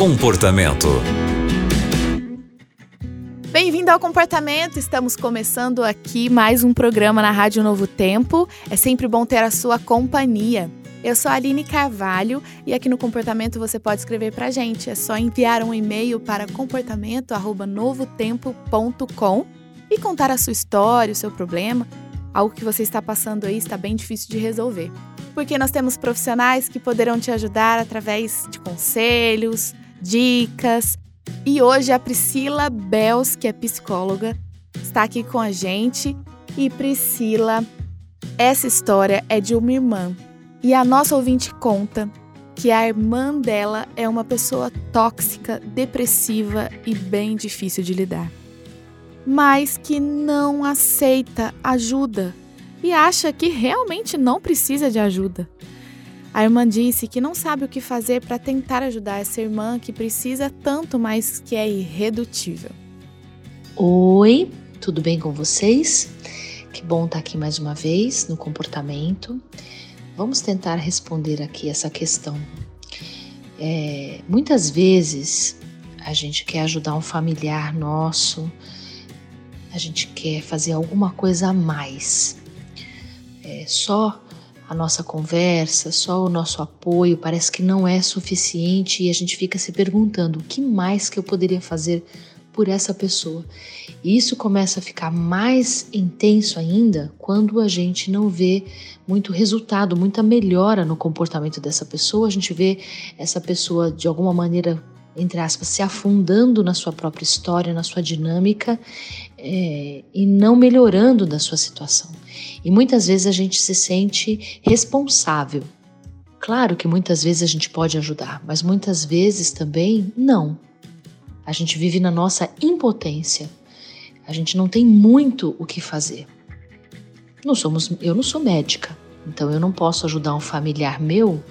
Comportamento. Bem-vindo ao Comportamento. Estamos começando aqui mais um programa na Rádio Novo Tempo. É sempre bom ter a sua companhia. Eu sou a Aline Carvalho e aqui no Comportamento você pode escrever para gente. É só enviar um e-mail para comportamento@novotempo.com e contar a sua história, o seu problema, algo que você está passando aí está bem difícil de resolver. Porque nós temos profissionais que poderão te ajudar através de conselhos, dicas. E hoje a Priscila Bels, que é psicóloga, está aqui com a gente. E Priscila, essa história é de uma irmã. E a nossa ouvinte conta que a irmã dela é uma pessoa tóxica, depressiva e bem difícil de lidar. Mas que não aceita ajuda e acha que realmente não precisa de ajuda. A irmã disse que não sabe o que fazer para tentar ajudar essa irmã que precisa tanto, mas que é irredutível. Oi, tudo bem com vocês? Que bom estar aqui mais uma vez no comportamento. Vamos tentar responder aqui essa questão. É, muitas vezes a gente quer ajudar um familiar nosso, a gente quer fazer alguma coisa a mais. É, só a nossa conversa, só o nosso apoio parece que não é suficiente e a gente fica se perguntando o que mais que eu poderia fazer por essa pessoa. E isso começa a ficar mais intenso ainda quando a gente não vê muito resultado, muita melhora no comportamento dessa pessoa. A gente vê essa pessoa de alguma maneira entre aspas, se afundando na sua própria história, na sua dinâmica é, e não melhorando da sua situação. E muitas vezes a gente se sente responsável. Claro que muitas vezes a gente pode ajudar, mas muitas vezes também não. A gente vive na nossa impotência. A gente não tem muito o que fazer. Não somos, eu não sou médica, então eu não posso ajudar um familiar meu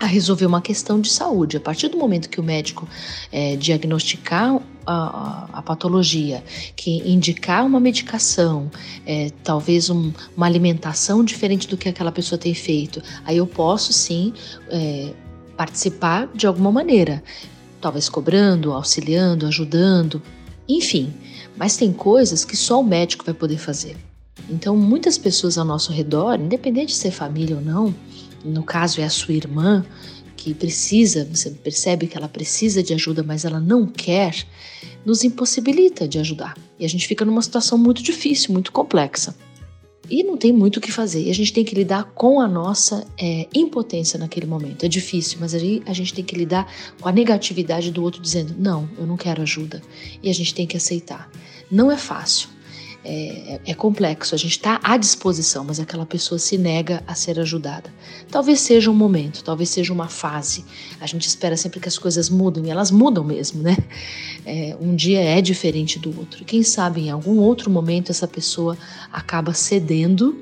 a resolver uma questão de saúde. A partir do momento que o médico é, diagnosticar a, a, patologia, que indicar uma medicação, é, talvez um, uma alimentação diferente do que aquela pessoa tem feito, aí eu posso sim é, participar de alguma maneira, talvez cobrando, auxiliando, ajudando, enfim. Mas tem coisas que só o médico vai poder fazer. Então, muitas pessoas ao nosso redor, independente de ser família ou não, no caso é a sua irmã, que precisa, você percebe que ela precisa de ajuda, mas ela não quer, nos impossibilita de ajudar. E a gente fica numa situação muito difícil, muito complexa. E não tem muito o que fazer. E a gente tem que lidar com a nossa é, impotência naquele momento. É difícil, mas aí a gente tem que lidar com a negatividade do outro dizendo: não, eu não quero ajuda. E a gente tem que aceitar. Não é fácil é, é complexo, a gente está à disposição, mas aquela pessoa se nega a ser ajudada. Talvez seja um momento, talvez seja uma fase. A gente espera sempre que as coisas mudem, e elas mudam mesmo, né? É, um dia é diferente do outro. Quem sabe em algum outro momento essa pessoa acaba cedendo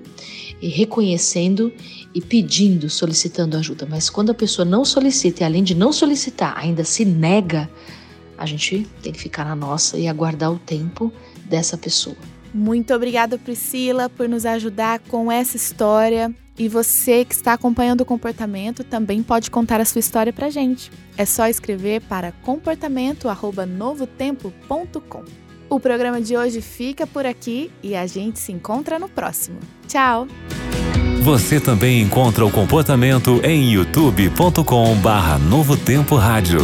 e reconhecendo e pedindo, solicitando ajuda. Mas quando a pessoa não solicita e além de não solicitar, ainda se nega, a gente tem que ficar na nossa e aguardar o tempo dessa pessoa. Muito obrigada, Priscila, por nos ajudar com essa história. E você que está acompanhando o comportamento também pode contar a sua história para gente. É só escrever para comportamento@novotempo.com. O programa de hoje fica por aqui e a gente se encontra no próximo. Tchau. Você também encontra o comportamento em youtube.com/novotempo rádio.